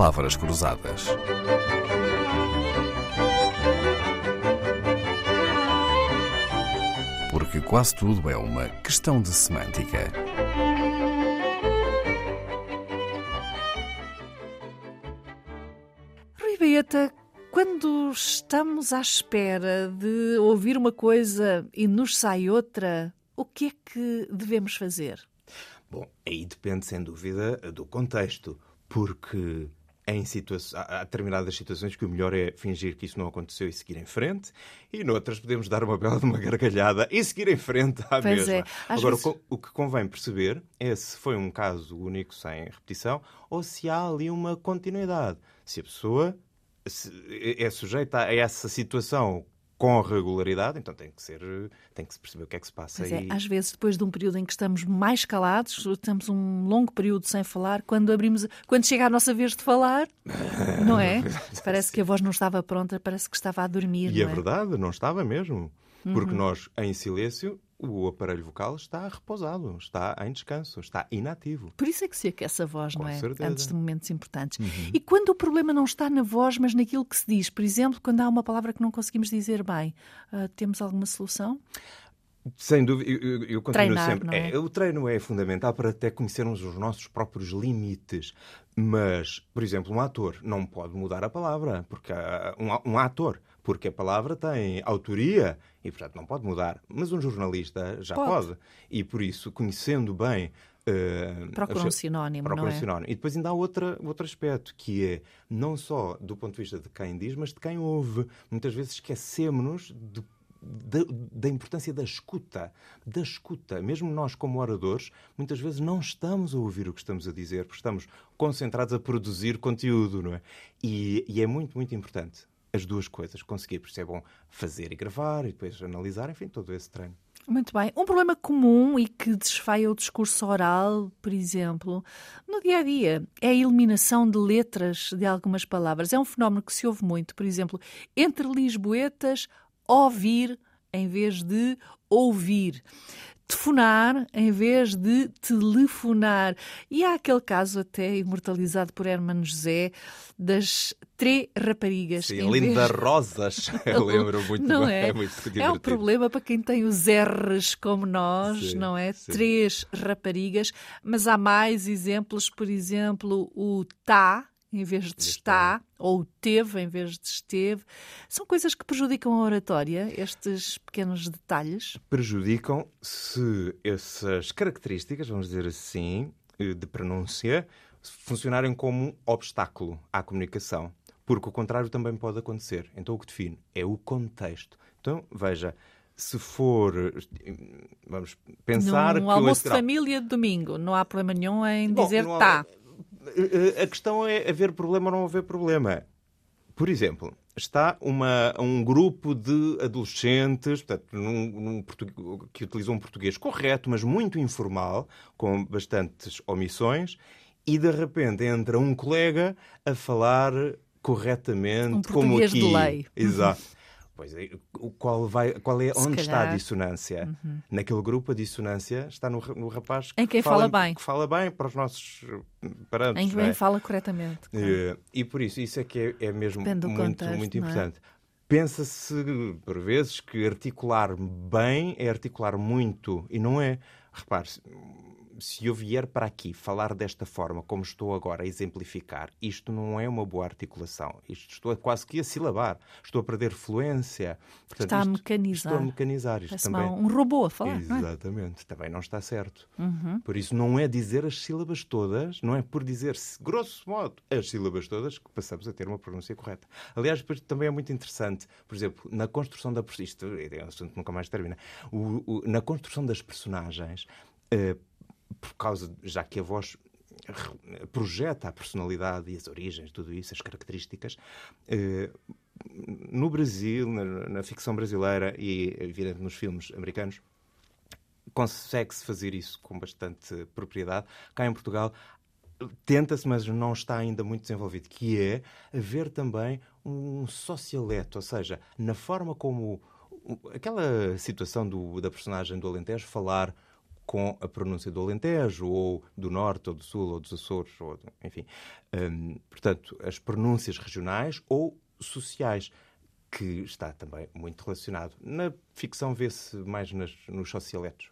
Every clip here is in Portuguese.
palavras cruzadas. Porque quase tudo é uma questão de semântica. Rui Baeta, quando estamos à espera de ouvir uma coisa e nos sai outra, o que é que devemos fazer? Bom, aí depende sem dúvida do contexto, porque em situa há determinadas situações que o melhor é fingir que isso não aconteceu e seguir em frente, e noutras podemos dar uma bela de uma gargalhada e seguir em frente à Pois mesma. é. Agora, vezes- o que convém perceber é se foi um caso único sem repetição ou se há ali uma continuidade. Se a pessoa se- é sujeita a essa situação com regularidade, então tem que ser, tem que se perceber o que é que se passa Pois é, aí. às vezes, depois de um período em que estamos mais calados, temos um longo período sem falar, quando abrimos, quando chega a nossa vez de falar, não é? Parece que a voz não estava pronta, parece que estava a dormir, E é é? verdade, não estava mesmo. Porque Uhum. nós, em silêncio, o aparelho vocal está repousado, está em descanso, está inativo. Por isso é que se aquece a voz, Com não é? certeza. Uhum. Antes de momentos importantes. E quando o problema não está na voz, mas naquilo que se diz, por exemplo, quando há uma palavra que não conseguimos dizer bem, ah, temos alguma solução? Sem dúvida, eu, eu- continuo Treinar, sempre. não é? o treino é fundamental para até conhecermos os nossos próprios limites. Mas, por exemplo, um ator não pode mudar a palavra, porque há- um, um ator, porque a palavra tem autoria e, portanto, não pode mudar. Mas um jornalista já Pode. pode. E, por isso, conhecendo bem. eh, Procura um sinónimo, procura não um é? sinónimo. E depois ainda há outra, outro aspecto, que é não só do ponto de vista de quem diz, mas de quem ouve. Muitas vezes esquecemos de da, da importância da escuta, da escuta. Mesmo nós, como oradores, muitas vezes não estamos a ouvir o que estamos a dizer, porque estamos concentrados a produzir conteúdo, não é? E, e é muito, muito importante as duas coisas, conseguir, bom fazer e gravar e depois analisar, enfim, todo esse treino. Muito bem. Um problema comum e que desfaia o discurso oral, por exemplo, no dia a dia, é a eliminação de letras de algumas palavras. É um fenómeno que se ouve muito, por exemplo, entre lisboetas, ouvir em vez de ouvir. Telefonar em vez de telefonar. E há aquele caso até imortalizado por Hermano José das três raparigas. Sim, Linda vez- Rosas, eu lembro muito não bem, é? é muito É um problema para quem tem os R's como nós, Sim, não é? sim. Três raparigas, mas há mais exemplos, por exemplo, o tá em vez de está, ou o teve em vez de esteve. São coisas que prejudicam a oratória, estes pequenos detalhes. prejudicam se essas características, vamos dizer assim, eh, de pronúncia, funcionarem como um obstáculo à comunicação. Porque o contrário também pode acontecer. Então o que define é o contexto. Então, veja, se for. eh, Vamos pensar Num que almoço de família de domingo, não há problema nenhum em Bom, dizer tá. Eh, A questão é haver problema ou não haver problema. Por exemplo, está uma, um grupo de adolescentes portanto, num- num que utilizam um português correto, mas muito informal, com bastantes omissões, e de repente entra um colega a falar corretamente, Um como aqui. de lei. Exato. Pois é, qual, vai, qual é, Se onde está calhar. Uhum. a dissonância? Naquele grupo, a dissonância está no, no rapaz Em quem que fala bem. que fala bem para os nossos eh, parâmetros. Em não é? quem fala corretamente. claro. Eh, E por isso, isso é que é, é mesmo muito, contexto, muito é? importante. Pensa-se, por vezes, que articular bem é articular muito. E não é. Repare, se- eu vier para aqui falar desta forma, como estou agora a exemplificar, isto não é uma boa articulação. Isto estou a quase que a silabar. Estou a perder fluência. Portanto, Está a mecanizar. Estou a mecanizar. Isto também... um robô a falar, não é? Exatamente, também não está certo. Uhum. Por isso, não é dizer as sílabas todas, não é por dizer, grosso modo, as sílabas todas que passamos a ter uma pronúncia correta. Aliás, depois também é muito interessante, por exemplo, na construção da. Isto é um assunto que nunca mais termina. O- o- na construção das personagens, eh, por causa, já que a voz projeta a personalidade e as origens, tudo isso, as características. eh, no Brasil, na, na ficção brasileira e, evidente, nos filmes americanos, consegue-se fazer isso com bastante propriedade. Cá em Portugal tenta-se, mas não está ainda muito desenvolvido, que é haver também um socialeto, ou seja, na forma como aquela situação do- da personagem do Alentejo falar com a pronúncia do Alentejo, ou do Norte, ou do Sul, ou dos Açores, ou, enfim. Um, portanto, as pronúncias regionais ou sociais, que está também muito relacionado. Na ficção vê-se mais nas, nos socialetos.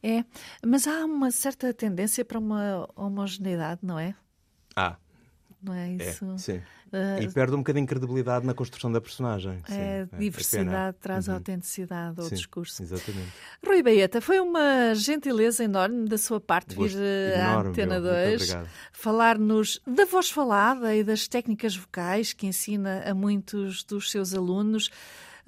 É, mas há uma certa tendência para uma homogeneidade, não é? Ah, não é isso? É. Uh, e perde um bocadinho de credibilidade na construção da personagem. É, sim, é diversidade é traz uhum. autenticidade ao sim, discurso. Exatamente. Rui Baeta, foi uma gentileza enorme da sua parte Gosto vir eh, à Antena 2 falar-nos da voz falada e das técnicas vocais que ensina a muitos dos seus alunos.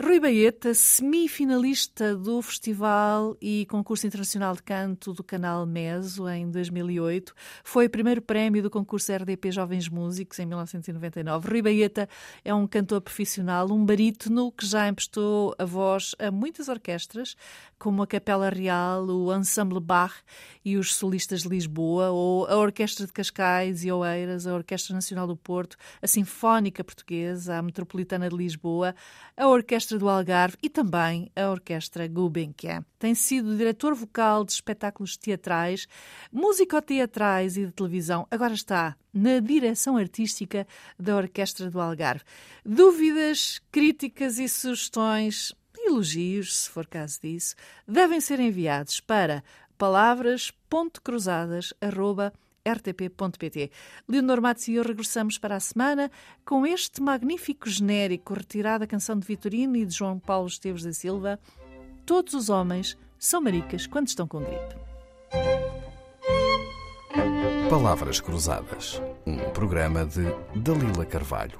Rui Baeta, semifinalista do Festival e Concurso Internacional de Canto do Canal Meso em 2008, foi primeiro prémio do concurso RDP Jovens Músicos em 1999. Rui Baeta é um cantor profissional, um barítono que já emprestou a voz a muitas orquestras, como a Capela Real, o Ensemble Bach e os Solistas de Lisboa, ou a Orquestra de Cascais e Oeiras, a Orquestra Nacional do Porto, a Sinfónica Portuguesa, a Metropolitana de Lisboa, a Orquestra do Algarve e também a Orquestra Gulbenkian. Tem sido diretor vocal de espetáculos teatrais, musicoteatrais e de televisão. Agora está na direção artística da Orquestra do Algarve. Dúvidas, críticas e sugestões elogios, se for caso disso, devem ser enviados para palavras.cruzadas.rtp.pt. Leonor Matos e eu regressamos para a semana com este magnífico genérico retirado da canção de Vitorino e de João Paulo Esteves da Silva. Todos os homens são maricas quando estão com gripe. Palavras Cruzadas, um programa de Dalila Carvalho.